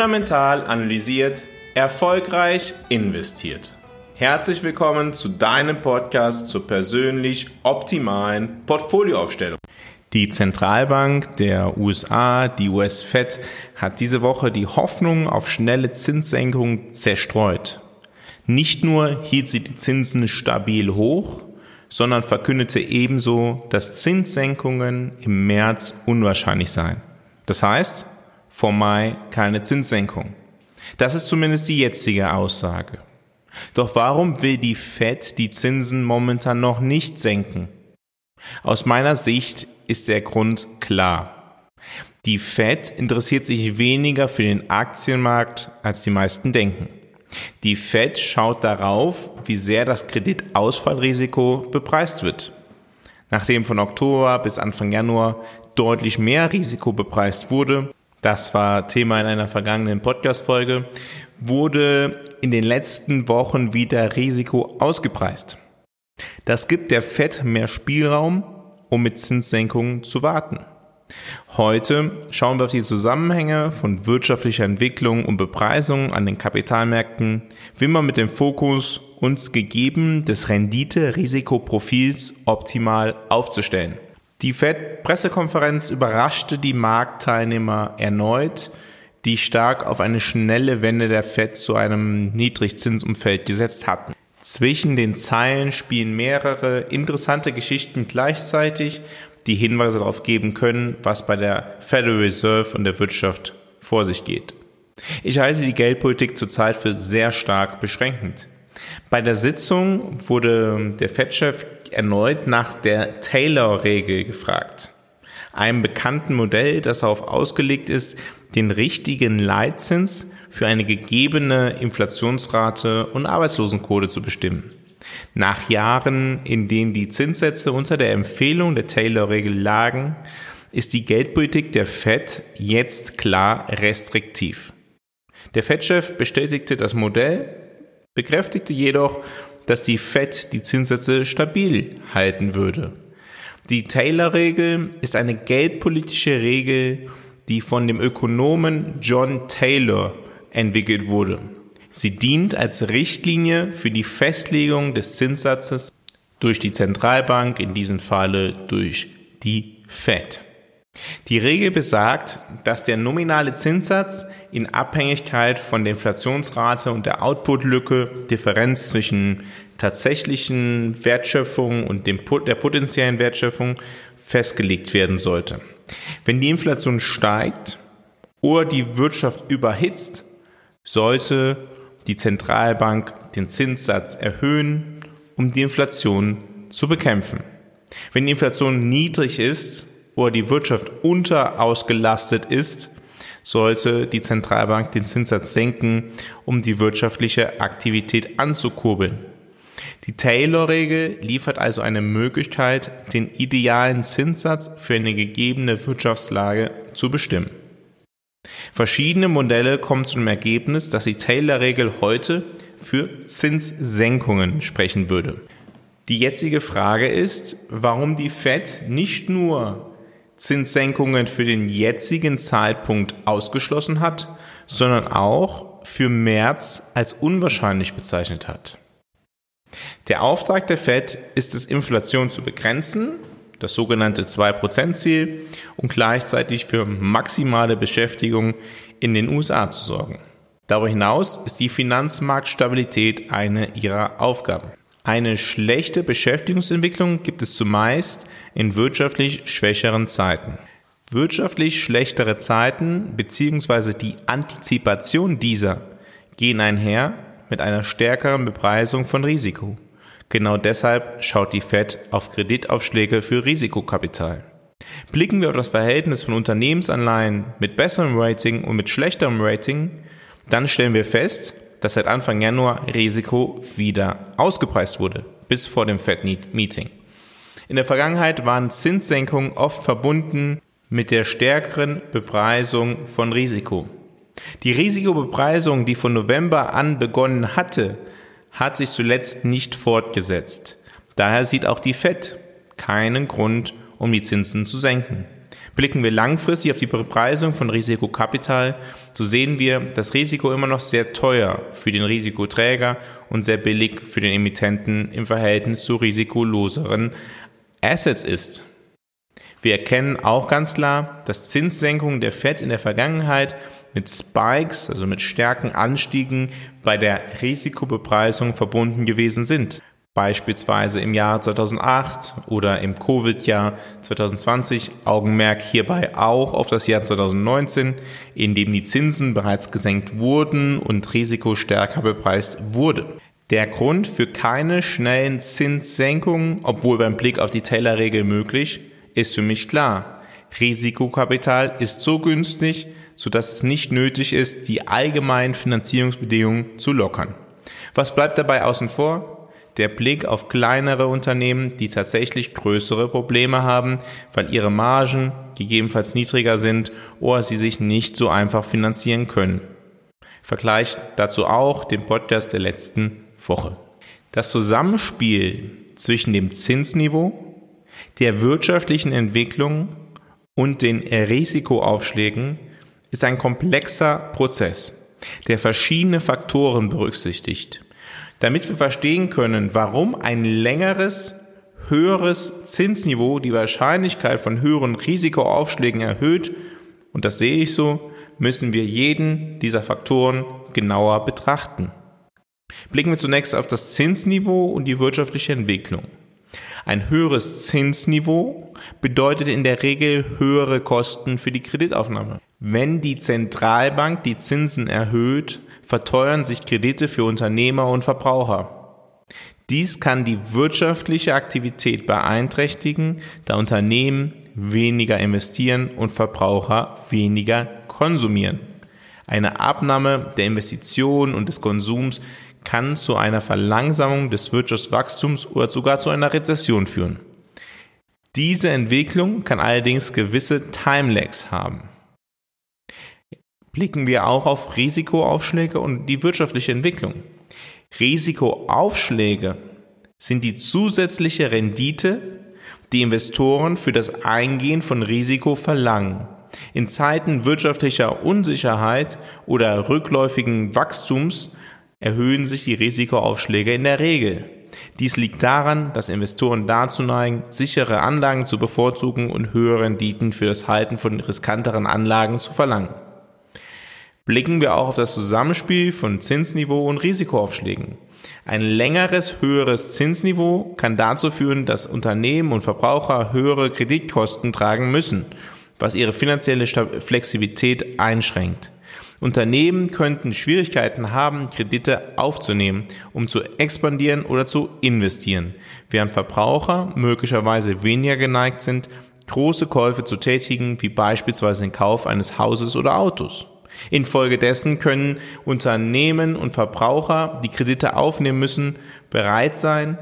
Fundamental analysiert, erfolgreich investiert. Herzlich willkommen zu deinem Podcast zur persönlich optimalen Portfolioaufstellung. Die Zentralbank der USA, die US Fed, hat diese Woche die Hoffnung auf schnelle Zinssenkungen zerstreut. Nicht nur hielt sie die Zinsen stabil hoch, sondern verkündete ebenso, dass Zinssenkungen im März unwahrscheinlich seien. Das heißt, vor Mai keine Zinssenkung. Das ist zumindest die jetzige Aussage. Doch warum will die Fed die Zinsen momentan noch nicht senken? Aus meiner Sicht ist der Grund klar. Die Fed interessiert sich weniger für den Aktienmarkt, als die meisten denken. Die Fed schaut darauf, wie sehr das Kreditausfallrisiko bepreist wird. Nachdem von Oktober bis Anfang Januar deutlich mehr Risiko bepreist wurde, das war Thema in einer vergangenen Podcast-Folge, wurde in den letzten Wochen wieder Risiko ausgepreist. Das gibt der Fed mehr Spielraum, um mit Zinssenkungen zu warten. Heute schauen wir auf die Zusammenhänge von wirtschaftlicher Entwicklung und Bepreisung an den Kapitalmärkten, wie man mit dem Fokus uns gegeben des Rendite-Risikoprofils optimal aufzustellen. Die Fed-Pressekonferenz überraschte die Marktteilnehmer erneut, die stark auf eine schnelle Wende der Fed zu einem Niedrigzinsumfeld gesetzt hatten. Zwischen den Zeilen spielen mehrere interessante Geschichten gleichzeitig, die Hinweise darauf geben können, was bei der Federal Reserve und der Wirtschaft vor sich geht. Ich halte die Geldpolitik zurzeit für sehr stark beschränkend. Bei der Sitzung wurde der Fed-Chef erneut nach der Taylor-Regel gefragt, einem bekannten Modell, das darauf ausgelegt ist, den richtigen Leitzins für eine gegebene Inflationsrate und Arbeitslosenquote zu bestimmen. Nach Jahren, in denen die Zinssätze unter der Empfehlung der Taylor-Regel lagen, ist die Geldpolitik der Fed jetzt klar restriktiv. Der Fed-Chef bestätigte das Modell, bekräftigte jedoch, dass die Fed die Zinssätze stabil halten würde. Die Taylor-Regel ist eine geldpolitische Regel, die von dem Ökonomen John Taylor entwickelt wurde. Sie dient als Richtlinie für die Festlegung des Zinssatzes durch die Zentralbank, in diesem Falle durch die Fed. Die Regel besagt, dass der nominale Zinssatz in Abhängigkeit von der Inflationsrate und der Outputlücke, Differenz zwischen tatsächlichen Wertschöpfung und dem, der potenziellen Wertschöpfung festgelegt werden sollte. Wenn die Inflation steigt oder die Wirtschaft überhitzt, sollte die Zentralbank den Zinssatz erhöhen, um die Inflation zu bekämpfen. Wenn die Inflation niedrig ist oder die Wirtschaft unterausgelastet ist, sollte die Zentralbank den Zinssatz senken, um die wirtschaftliche Aktivität anzukurbeln. Die Taylor-Regel liefert also eine Möglichkeit, den idealen Zinssatz für eine gegebene Wirtschaftslage zu bestimmen. Verschiedene Modelle kommen zu dem Ergebnis, dass die Taylor-Regel heute für Zinssenkungen sprechen würde. Die jetzige Frage ist, warum die Fed nicht nur Zinssenkungen für den jetzigen Zeitpunkt ausgeschlossen hat, sondern auch für März als unwahrscheinlich bezeichnet hat. Der Auftrag der Fed ist es, Inflation zu begrenzen das sogenannte 2%-Ziel und gleichzeitig für maximale Beschäftigung in den USA zu sorgen. Darüber hinaus ist die Finanzmarktstabilität eine ihrer Aufgaben. Eine schlechte Beschäftigungsentwicklung gibt es zumeist in wirtschaftlich schwächeren Zeiten. Wirtschaftlich schlechtere Zeiten bzw. die Antizipation dieser gehen einher mit einer stärkeren Bepreisung von Risiko. Genau deshalb schaut die Fed auf Kreditaufschläge für Risikokapital. Blicken wir auf das Verhältnis von Unternehmensanleihen mit besserem Rating und mit schlechterem Rating, dann stellen wir fest, dass seit Anfang Januar Risiko wieder ausgepreist wurde, bis vor dem Fed-Meeting. In der Vergangenheit waren Zinssenkungen oft verbunden mit der stärkeren Bepreisung von Risiko. Die Risikobepreisung, die von November an begonnen hatte, hat sich zuletzt nicht fortgesetzt. Daher sieht auch die Fed keinen Grund, um die Zinsen zu senken. Blicken wir langfristig auf die Bepreisung von Risikokapital, so sehen wir, dass Risiko immer noch sehr teuer für den Risikoträger und sehr billig für den Emittenten im Verhältnis zu risikoloseren Assets ist. Wir erkennen auch ganz klar, dass Zinssenkungen der Fed in der Vergangenheit mit Spikes, also mit starken Anstiegen bei der Risikobepreisung verbunden gewesen sind. Beispielsweise im Jahr 2008 oder im Covid-Jahr 2020, Augenmerk hierbei auch auf das Jahr 2019, in dem die Zinsen bereits gesenkt wurden und Risiko stärker bepreist wurde. Der Grund für keine schnellen Zinssenkungen, obwohl beim Blick auf die Taylor-Regel möglich, ist für mich klar. Risikokapital ist so günstig, sodass es nicht nötig ist, die allgemeinen Finanzierungsbedingungen zu lockern. Was bleibt dabei außen vor? Der Blick auf kleinere Unternehmen, die tatsächlich größere Probleme haben, weil ihre Margen gegebenenfalls niedriger sind oder sie sich nicht so einfach finanzieren können. Vergleicht dazu auch den Podcast der letzten Woche. Das Zusammenspiel zwischen dem Zinsniveau, der wirtschaftlichen Entwicklung und den Risikoaufschlägen ist ein komplexer Prozess, der verschiedene Faktoren berücksichtigt. Damit wir verstehen können, warum ein längeres, höheres Zinsniveau die Wahrscheinlichkeit von höheren Risikoaufschlägen erhöht, und das sehe ich so, müssen wir jeden dieser Faktoren genauer betrachten. Blicken wir zunächst auf das Zinsniveau und die wirtschaftliche Entwicklung. Ein höheres Zinsniveau bedeutet in der Regel höhere Kosten für die Kreditaufnahme. Wenn die Zentralbank die Zinsen erhöht, verteuern sich Kredite für Unternehmer und Verbraucher. Dies kann die wirtschaftliche Aktivität beeinträchtigen, da Unternehmen weniger investieren und Verbraucher weniger konsumieren. Eine Abnahme der Investitionen und des Konsums kann zu einer Verlangsamung des Wirtschaftswachstums oder sogar zu einer Rezession führen. Diese Entwicklung kann allerdings gewisse Timelags haben. Blicken wir auch auf Risikoaufschläge und die wirtschaftliche Entwicklung. Risikoaufschläge sind die zusätzliche Rendite, die Investoren für das Eingehen von Risiko verlangen. In Zeiten wirtschaftlicher Unsicherheit oder rückläufigen Wachstums erhöhen sich die Risikoaufschläge in der Regel. Dies liegt daran, dass Investoren dazu neigen, sichere Anlagen zu bevorzugen und höhere Renditen für das Halten von riskanteren Anlagen zu verlangen. Blicken wir auch auf das Zusammenspiel von Zinsniveau und Risikoaufschlägen. Ein längeres, höheres Zinsniveau kann dazu führen, dass Unternehmen und Verbraucher höhere Kreditkosten tragen müssen, was ihre finanzielle Flexibilität einschränkt. Unternehmen könnten Schwierigkeiten haben, Kredite aufzunehmen, um zu expandieren oder zu investieren, während Verbraucher möglicherweise weniger geneigt sind, große Käufe zu tätigen, wie beispielsweise den Kauf eines Hauses oder Autos. Infolgedessen können Unternehmen und Verbraucher, die Kredite aufnehmen müssen, bereit sein,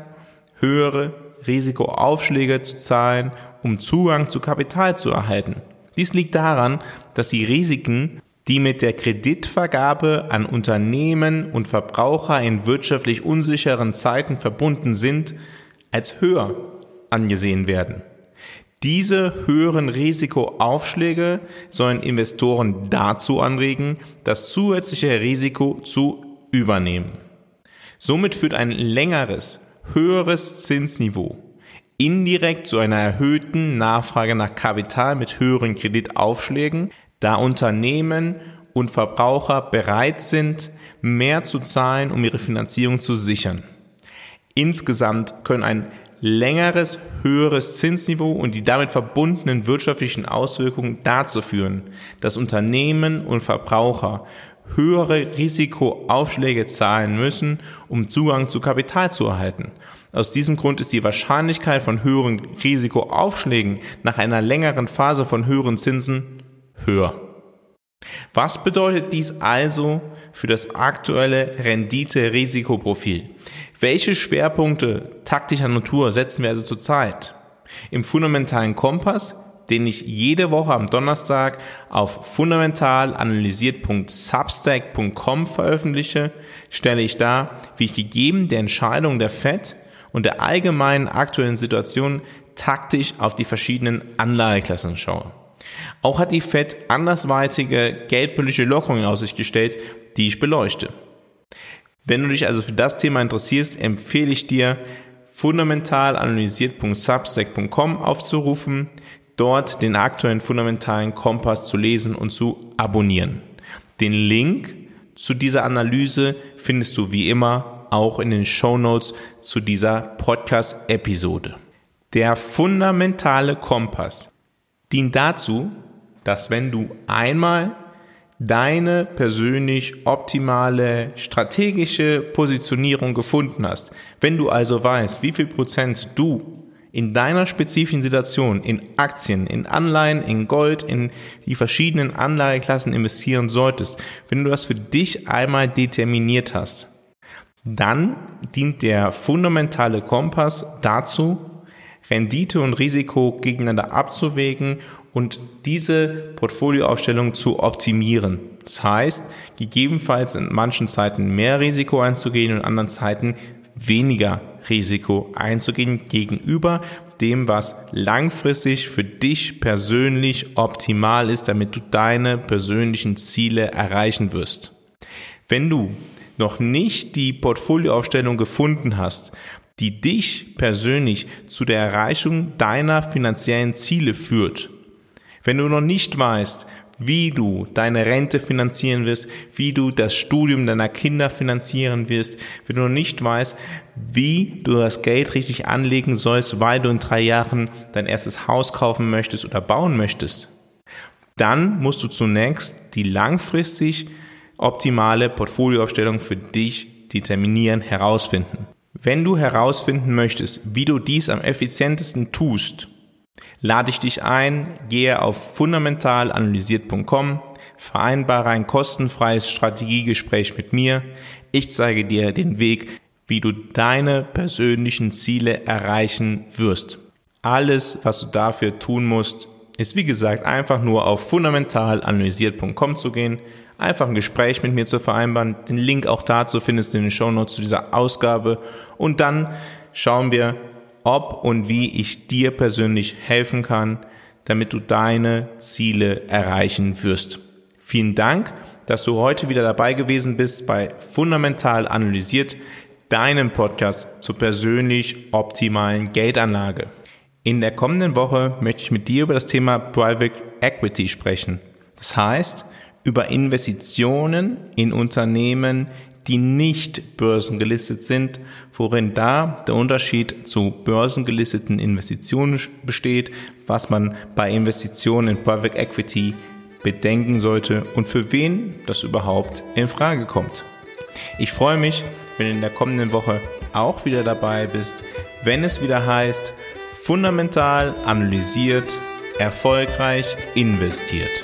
höhere Risikoaufschläge zu zahlen, um Zugang zu Kapital zu erhalten. Dies liegt daran, dass die Risiken die mit der Kreditvergabe an Unternehmen und Verbraucher in wirtschaftlich unsicheren Zeiten verbunden sind, als höher angesehen werden. Diese höheren Risikoaufschläge sollen Investoren dazu anregen, das zusätzliche Risiko zu übernehmen. Somit führt ein längeres, höheres Zinsniveau indirekt zu einer erhöhten Nachfrage nach Kapital mit höheren Kreditaufschlägen, da Unternehmen und Verbraucher bereit sind, mehr zu zahlen, um ihre Finanzierung zu sichern. Insgesamt können ein längeres, höheres Zinsniveau und die damit verbundenen wirtschaftlichen Auswirkungen dazu führen, dass Unternehmen und Verbraucher höhere Risikoaufschläge zahlen müssen, um Zugang zu Kapital zu erhalten. Aus diesem Grund ist die Wahrscheinlichkeit von höheren Risikoaufschlägen nach einer längeren Phase von höheren Zinsen höher. Was bedeutet dies also für das aktuelle Rendite-Risikoprofil? Welche Schwerpunkte taktischer Natur setzen wir also zurzeit? Im fundamentalen Kompass, den ich jede Woche am Donnerstag auf fundamentalanalysiert.substack.com veröffentliche, stelle ich dar, wie ich gegeben der Entscheidung der FED und der allgemeinen aktuellen Situation taktisch auf die verschiedenen Anlageklassen schaue. Auch hat die Fed andersweitige geldpolitische Lockerungen in Aussicht gestellt, die ich beleuchte. Wenn du dich also für das Thema interessierst, empfehle ich dir, fundamental analysiert.substack.com aufzurufen, dort den aktuellen fundamentalen Kompass zu lesen und zu abonnieren. Den Link zu dieser Analyse findest du wie immer auch in den Show Notes zu dieser Podcast-Episode. Der fundamentale Kompass dient dazu, dass wenn du einmal deine persönlich optimale strategische Positionierung gefunden hast, wenn du also weißt, wie viel Prozent du in deiner spezifischen Situation in Aktien, in Anleihen, in Gold, in die verschiedenen Anlageklassen investieren solltest, wenn du das für dich einmal determiniert hast, dann dient der fundamentale Kompass dazu, Rendite und Risiko gegeneinander abzuwägen und diese Portfolioaufstellung zu optimieren. Das heißt, gegebenenfalls in manchen Zeiten mehr Risiko einzugehen und in anderen Zeiten weniger Risiko einzugehen gegenüber dem, was langfristig für dich persönlich optimal ist, damit du deine persönlichen Ziele erreichen wirst. Wenn du noch nicht die Portfolioaufstellung gefunden hast, die dich persönlich zu der Erreichung deiner finanziellen Ziele führt, wenn du noch nicht weißt, wie du deine Rente finanzieren wirst, wie du das Studium deiner Kinder finanzieren wirst, wenn du noch nicht weißt, wie du das Geld richtig anlegen sollst, weil du in drei Jahren dein erstes Haus kaufen möchtest oder bauen möchtest, dann musst du zunächst die langfristig optimale Portfolioaufstellung für dich determinieren, herausfinden. Wenn du herausfinden möchtest, wie du dies am effizientesten tust, lade ich dich ein, gehe auf fundamentalanalysiert.com, vereinbare ein kostenfreies Strategiegespräch mit mir. Ich zeige dir den Weg, wie du deine persönlichen Ziele erreichen wirst. Alles, was du dafür tun musst, ist wie gesagt einfach nur auf fundamentalanalysiert.com zu gehen, einfach ein Gespräch mit mir zu vereinbaren. Den Link auch dazu findest du in den Show Notes zu dieser Ausgabe und dann schauen wir, ob und wie ich dir persönlich helfen kann, damit du deine Ziele erreichen wirst. Vielen Dank, dass du heute wieder dabei gewesen bist bei Fundamental Analysiert, deinem Podcast zur persönlich optimalen Geldanlage. In der kommenden Woche möchte ich mit dir über das Thema Private Equity sprechen. Das heißt, über Investitionen in Unternehmen, die nicht börsengelistet sind, worin da der Unterschied zu börsengelisteten Investitionen besteht, was man bei Investitionen in Private Equity bedenken sollte und für wen das überhaupt in Frage kommt. Ich freue mich, wenn du in der kommenden Woche auch wieder dabei bist, wenn es wieder heißt, fundamental analysiert, erfolgreich investiert.